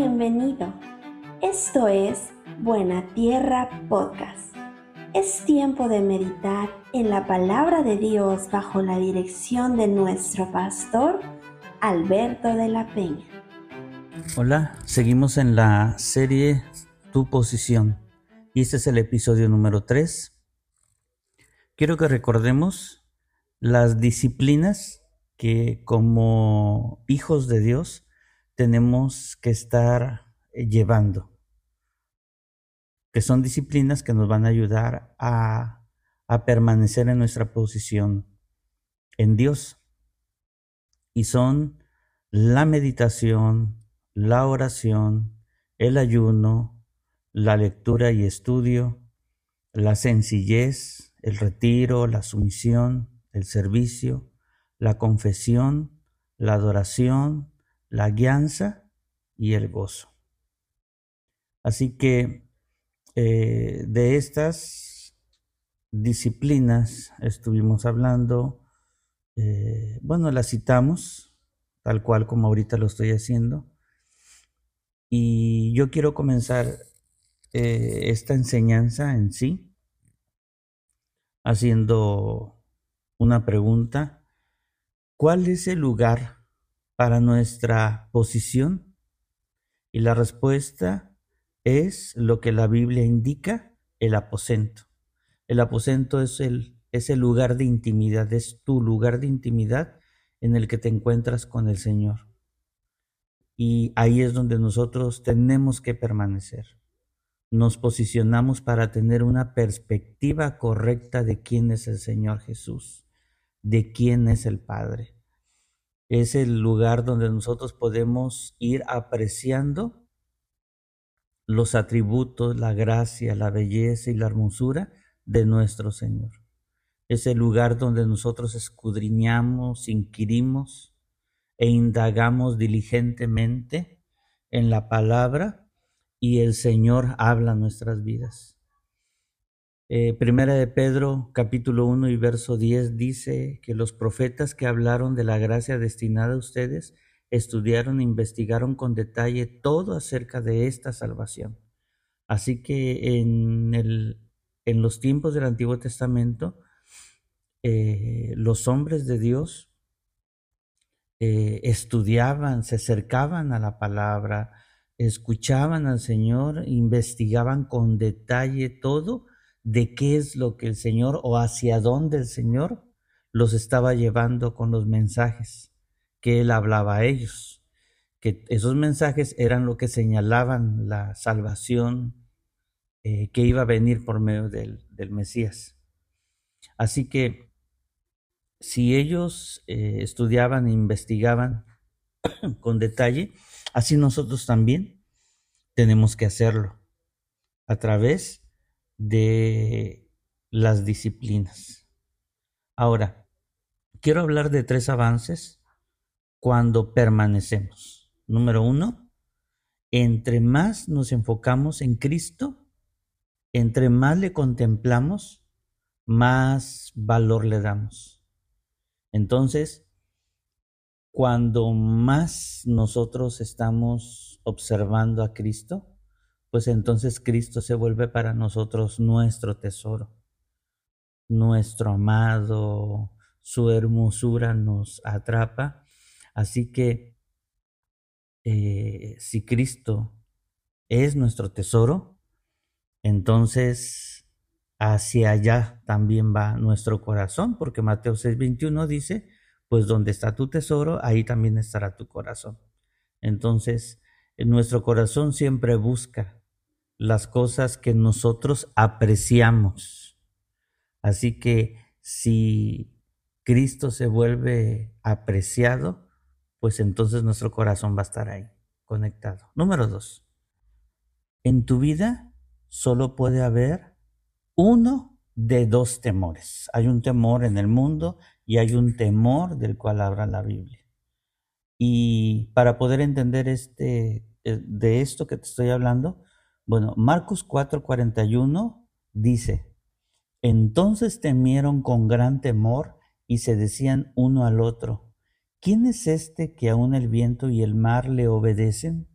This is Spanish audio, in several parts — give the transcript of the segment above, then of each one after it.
Bienvenido. Esto es Buena Tierra Podcast. Es tiempo de meditar en la palabra de Dios bajo la dirección de nuestro pastor Alberto de la Peña. Hola, seguimos en la serie Tu posición y este es el episodio número 3. Quiero que recordemos las disciplinas que como hijos de Dios tenemos que estar eh, llevando, que son disciplinas que nos van a ayudar a, a permanecer en nuestra posición en Dios. Y son la meditación, la oración, el ayuno, la lectura y estudio, la sencillez, el retiro, la sumisión, el servicio, la confesión, la adoración, la guianza y el gozo. Así que eh, de estas disciplinas estuvimos hablando, eh, bueno, las citamos, tal cual como ahorita lo estoy haciendo, y yo quiero comenzar eh, esta enseñanza en sí haciendo una pregunta. ¿Cuál es el lugar para nuestra posición? Y la respuesta es lo que la Biblia indica, el aposento. El aposento es el, es el lugar de intimidad, es tu lugar de intimidad en el que te encuentras con el Señor. Y ahí es donde nosotros tenemos que permanecer. Nos posicionamos para tener una perspectiva correcta de quién es el Señor Jesús, de quién es el Padre es el lugar donde nosotros podemos ir apreciando los atributos, la gracia, la belleza y la hermosura de nuestro Señor. Es el lugar donde nosotros escudriñamos, inquirimos e indagamos diligentemente en la palabra y el Señor habla nuestras vidas. Eh, primera de Pedro, capítulo 1 y verso 10 dice que los profetas que hablaron de la gracia destinada a ustedes estudiaron e investigaron con detalle todo acerca de esta salvación. Así que en, el, en los tiempos del Antiguo Testamento, eh, los hombres de Dios eh, estudiaban, se acercaban a la palabra, escuchaban al Señor, investigaban con detalle todo de qué es lo que el Señor o hacia dónde el Señor los estaba llevando con los mensajes que Él hablaba a ellos. Que esos mensajes eran lo que señalaban la salvación eh, que iba a venir por medio del, Mesías. Así que si ellos eh, estudiaban e investigaban con detalle, así nosotros también tenemos que hacerlo a través de las disciplinas. Ahora, quiero hablar de tres avances cuando permanecemos. Número uno, entre más nos enfocamos en Cristo, entre más le contemplamos, más valor le damos. Entonces, cuando más nosotros estamos observando a Cristo, pues entonces Cristo se vuelve para nosotros nuestro tesoro, nuestro amado, su hermosura nos atrapa. Así que eh, si Cristo es nuestro tesoro, entonces hacia allá también va nuestro corazón, porque Mateo 6:21 dice, pues donde está tu tesoro, ahí también estará tu corazón. Entonces, nuestro corazón siempre busca las cosas que nosotros apreciamos. Así que si Cristo se vuelve apreciado, pues entonces nuestro corazón va a estar ahí, conectado. Número dos, en tu vida solo puede haber uno de dos temores. Hay un temor en el mundo y hay un temor del cual habla la Biblia. Y para poder entender este, eh, de esto que te estoy hablando, bueno, Marcos 4:41 dice, entonces temieron con gran temor y se decían uno al otro, ¿quién es este que aún el viento y el mar le obedecen?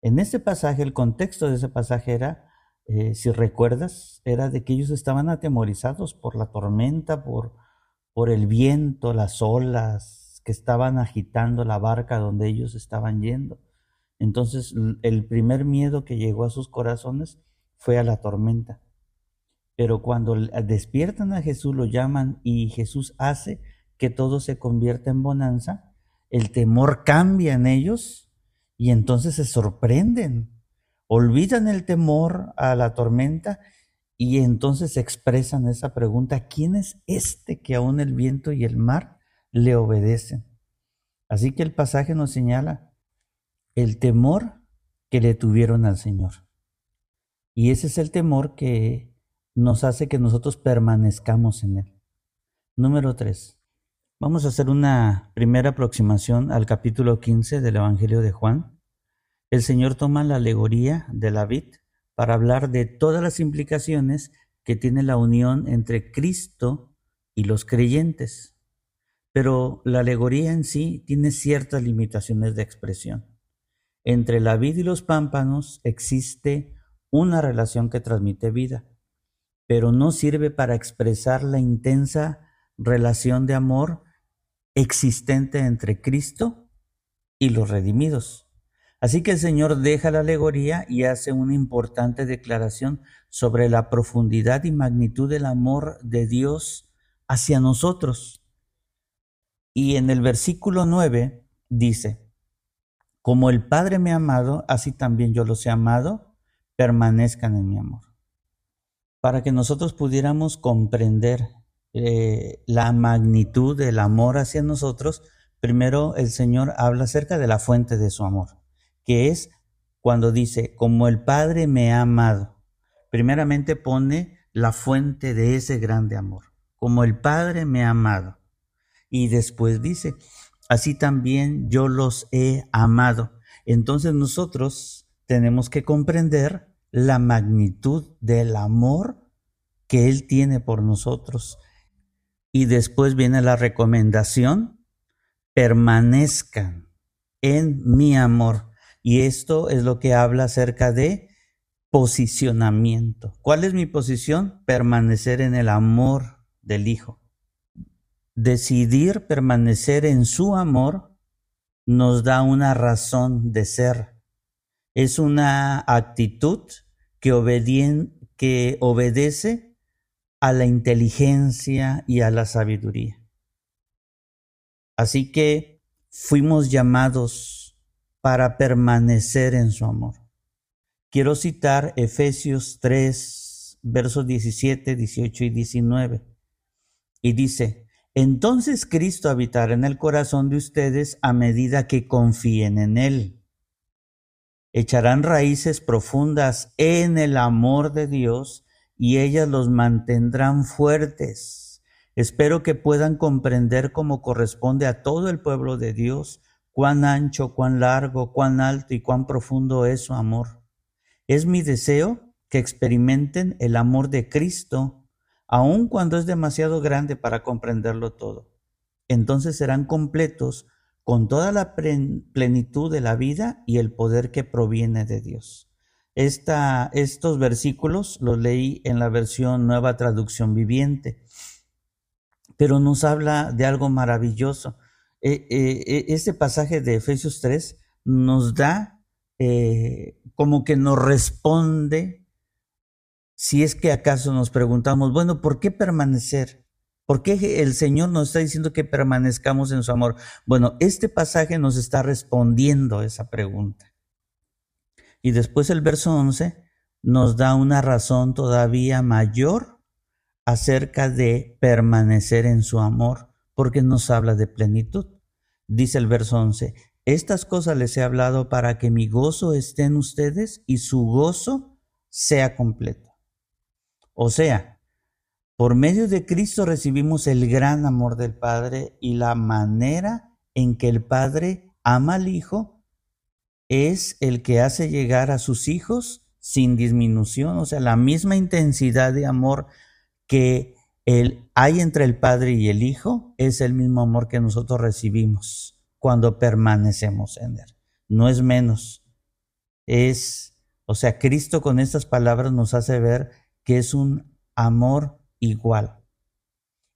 En este pasaje, el contexto de ese pasaje era, eh, si recuerdas, era de que ellos estaban atemorizados por la tormenta, por, por el viento, las olas que estaban agitando la barca donde ellos estaban yendo. Entonces, el primer miedo que llegó a sus corazones fue a la tormenta. Pero cuando despiertan a Jesús, lo llaman y Jesús hace que todo se convierta en bonanza, el temor cambia en ellos y entonces se sorprenden, olvidan el temor a la tormenta y entonces expresan esa pregunta, ¿quién es este que aún el viento y el mar le obedecen? Así que el pasaje nos señala el temor que le tuvieron al Señor. Y ese es el temor que nos hace que nosotros permanezcamos en Él. Número 3. Vamos a hacer una primera aproximación al capítulo 15 del Evangelio de Juan. El Señor toma la alegoría de la vid para hablar de todas las implicaciones que tiene la unión entre Cristo y los creyentes. Pero la alegoría en sí tiene ciertas limitaciones de expresión. Entre la vid y los pámpanos existe una relación que transmite vida, pero no sirve para expresar la intensa relación de amor existente entre Cristo y los redimidos. Así que el Señor deja la alegoría y hace una importante declaración sobre la profundidad y magnitud del amor de Dios hacia nosotros. Y en el versículo 9 dice, como el Padre me ha amado, así también yo los he amado permanezcan en mi amor. Para que nosotros pudiéramos comprender eh, la magnitud del amor hacia nosotros, primero el Señor habla acerca de la fuente de su amor, que es cuando dice, como el Padre me ha amado. Primeramente pone la fuente de ese grande amor, como el Padre me ha amado. Y después dice, así también yo los he amado. Entonces nosotros tenemos que comprender la magnitud del amor que Él tiene por nosotros. Y después viene la recomendación, permanezcan en mi amor. Y esto es lo que habla acerca de posicionamiento. ¿Cuál es mi posición? Permanecer en el amor del Hijo. Decidir permanecer en su amor nos da una razón de ser es una actitud que, obedece a la inteligencia y a la sabiduría. Así que fuimos llamados para permanecer en su amor. Quiero citar Efesios 3, versos 17, 18 y 19. Y dice, entonces Cristo habitará en el corazón de ustedes a medida que confíen en Él echarán raíces profundas en el amor de Dios y ellas los mantendrán fuertes. Espero que puedan comprender cómo corresponde a todo el pueblo de Dios cuán ancho, cuán largo, cuán alto y cuán profundo es su amor. Es mi deseo que experimenten el amor de Cristo, aun cuando es demasiado grande para comprenderlo todo. Entonces serán completos con toda la plenitud de la vida y el poder que proviene de Dios. Estos versículos los leí en la versión Nueva Traducción Viviente, pero nos habla de algo maravilloso. Eh, eh, eh, este pasaje de Efesios 3 nos da como que nos responde si es que acaso nos preguntamos, bueno, ¿por qué permanecer? ¿Por qué el Señor nos está diciendo que permanezcamos en su amor? Bueno, este pasaje nos está respondiendo esa pregunta. Y después el verso 11 nos da una razón todavía mayor acerca de permanecer en su amor, porque nos habla de plenitud. Dice el verso 11, estas cosas les he hablado para que mi gozo esté en ustedes y su gozo sea completo. O sea, por medio de Cristo recibimos el gran amor del Padre y la manera en que el Padre ama al Hijo es el que hace llegar a sus hijos sin disminución, o sea, la misma intensidad de amor que hay entre el Padre y el Hijo es el mismo amor que nosotros recibimos cuando permanecemos en Él. No es menos, es, o sea, Cristo con estas palabras nos hace ver que es un amor igual.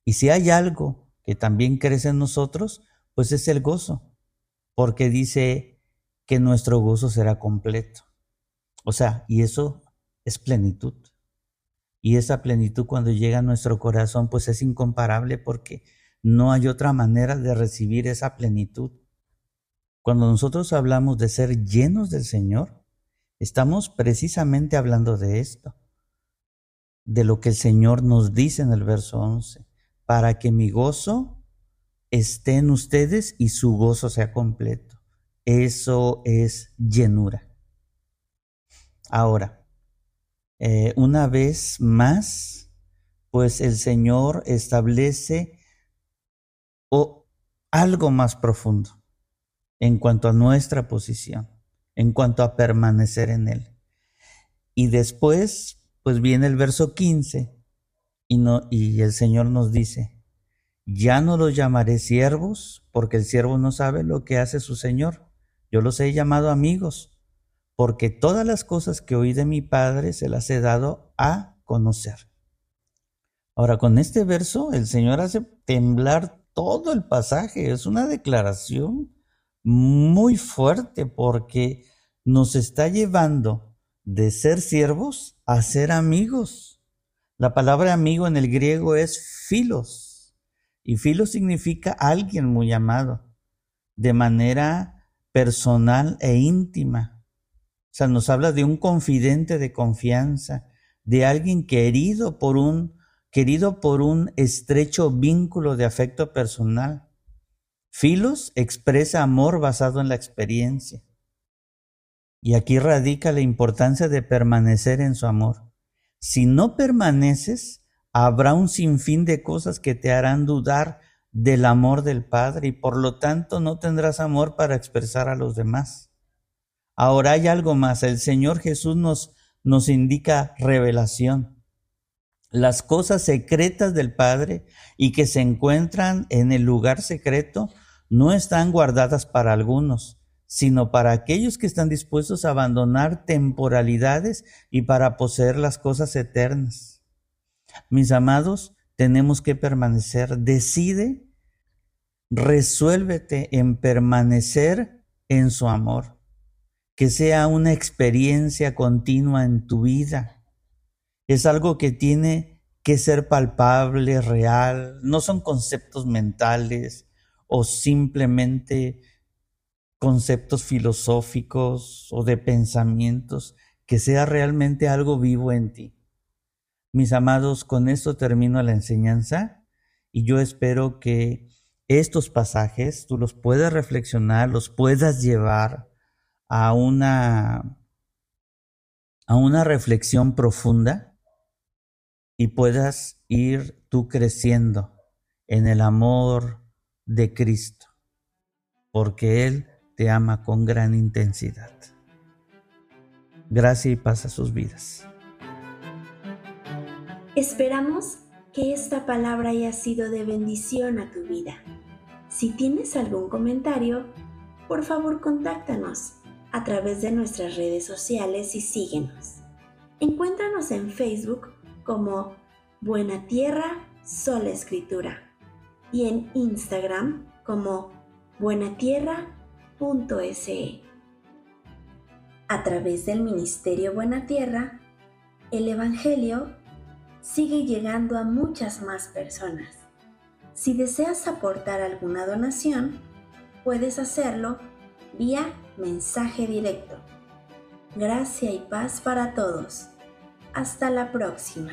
Y si hay algo que también crece en nosotros, pues es el gozo, porque dice que nuestro gozo será completo. O sea, y eso es plenitud. Y esa plenitud cuando llega a nuestro corazón, pues es incomparable porque no hay otra manera de recibir esa plenitud. Cuando nosotros hablamos de ser llenos del Señor, estamos precisamente hablando de esto, de lo que el Señor nos dice en el verso 11, para que mi gozo esté en ustedes y su gozo sea completo. Eso es llenura. Ahora, eh, una vez más, pues el Señor establece algo más profundo en cuanto a nuestra posición, en cuanto a permanecer en Él. Y después, pues viene el verso 15 y, y el Señor nos dice, ya no los llamaré siervos, porque el siervo no sabe lo que hace su Señor. Yo los he llamado amigos porque todas las cosas que oí de mi Padre se las he dado a conocer. Ahora, con este verso, el Señor hace temblar todo el pasaje. Es una declaración muy fuerte porque nos está llevando de ser siervos a ser amigos. La palabra amigo en el griego es filos y filos significa alguien muy amado de manera personal e íntima. O sea, nos habla de un confidente de confianza, de alguien querido por un querido por un estrecho vínculo de afecto personal. Filos expresa amor basado en la experiencia. Y aquí radica la importancia de permanecer en su amor. Si no permaneces, habrá un sinfín de cosas que te harán dudar del amor del Padre y por lo tanto no tendrás amor para expresar a los demás. Ahora hay algo más. El Señor Jesús nos, nos indica revelación. Las cosas secretas del Padre y que se encuentran en el lugar secreto no están guardadas para algunos, sino para aquellos que están dispuestos a abandonar temporalidades y para poseer las cosas eternas. Mis amados, tenemos que permanecer. Decide, resuélvete en permanecer en su amor que sea una experiencia continua en tu vida. Es algo que tiene que ser palpable, real, no son conceptos mentales o simplemente conceptos filosóficos o de pensamientos, que sea realmente algo vivo en ti. Mis amados, con esto termino la enseñanza y yo espero que estos pasajes tú los puedas reflexionar, los puedas llevar a una, a una reflexión profunda y puedas ir tú creciendo en el amor de Cristo, porque Él te ama con gran intensidad. Gracias y paz a sus vidas. Esperamos que esta palabra haya sido de bendición a tu vida. Si tienes algún comentario, por favor contáctanos a través de nuestras redes sociales y síguenos. Encuéntranos en Facebook como Buena Tierra Sola Escritura y en Instagram como A través del Ministerio Buena Tierra, el Evangelio sigue llegando a muchas más personas. Si deseas aportar alguna donación, puedes hacerlo vía mensaje directo. Gracia y paz para todos. Hasta la próxima.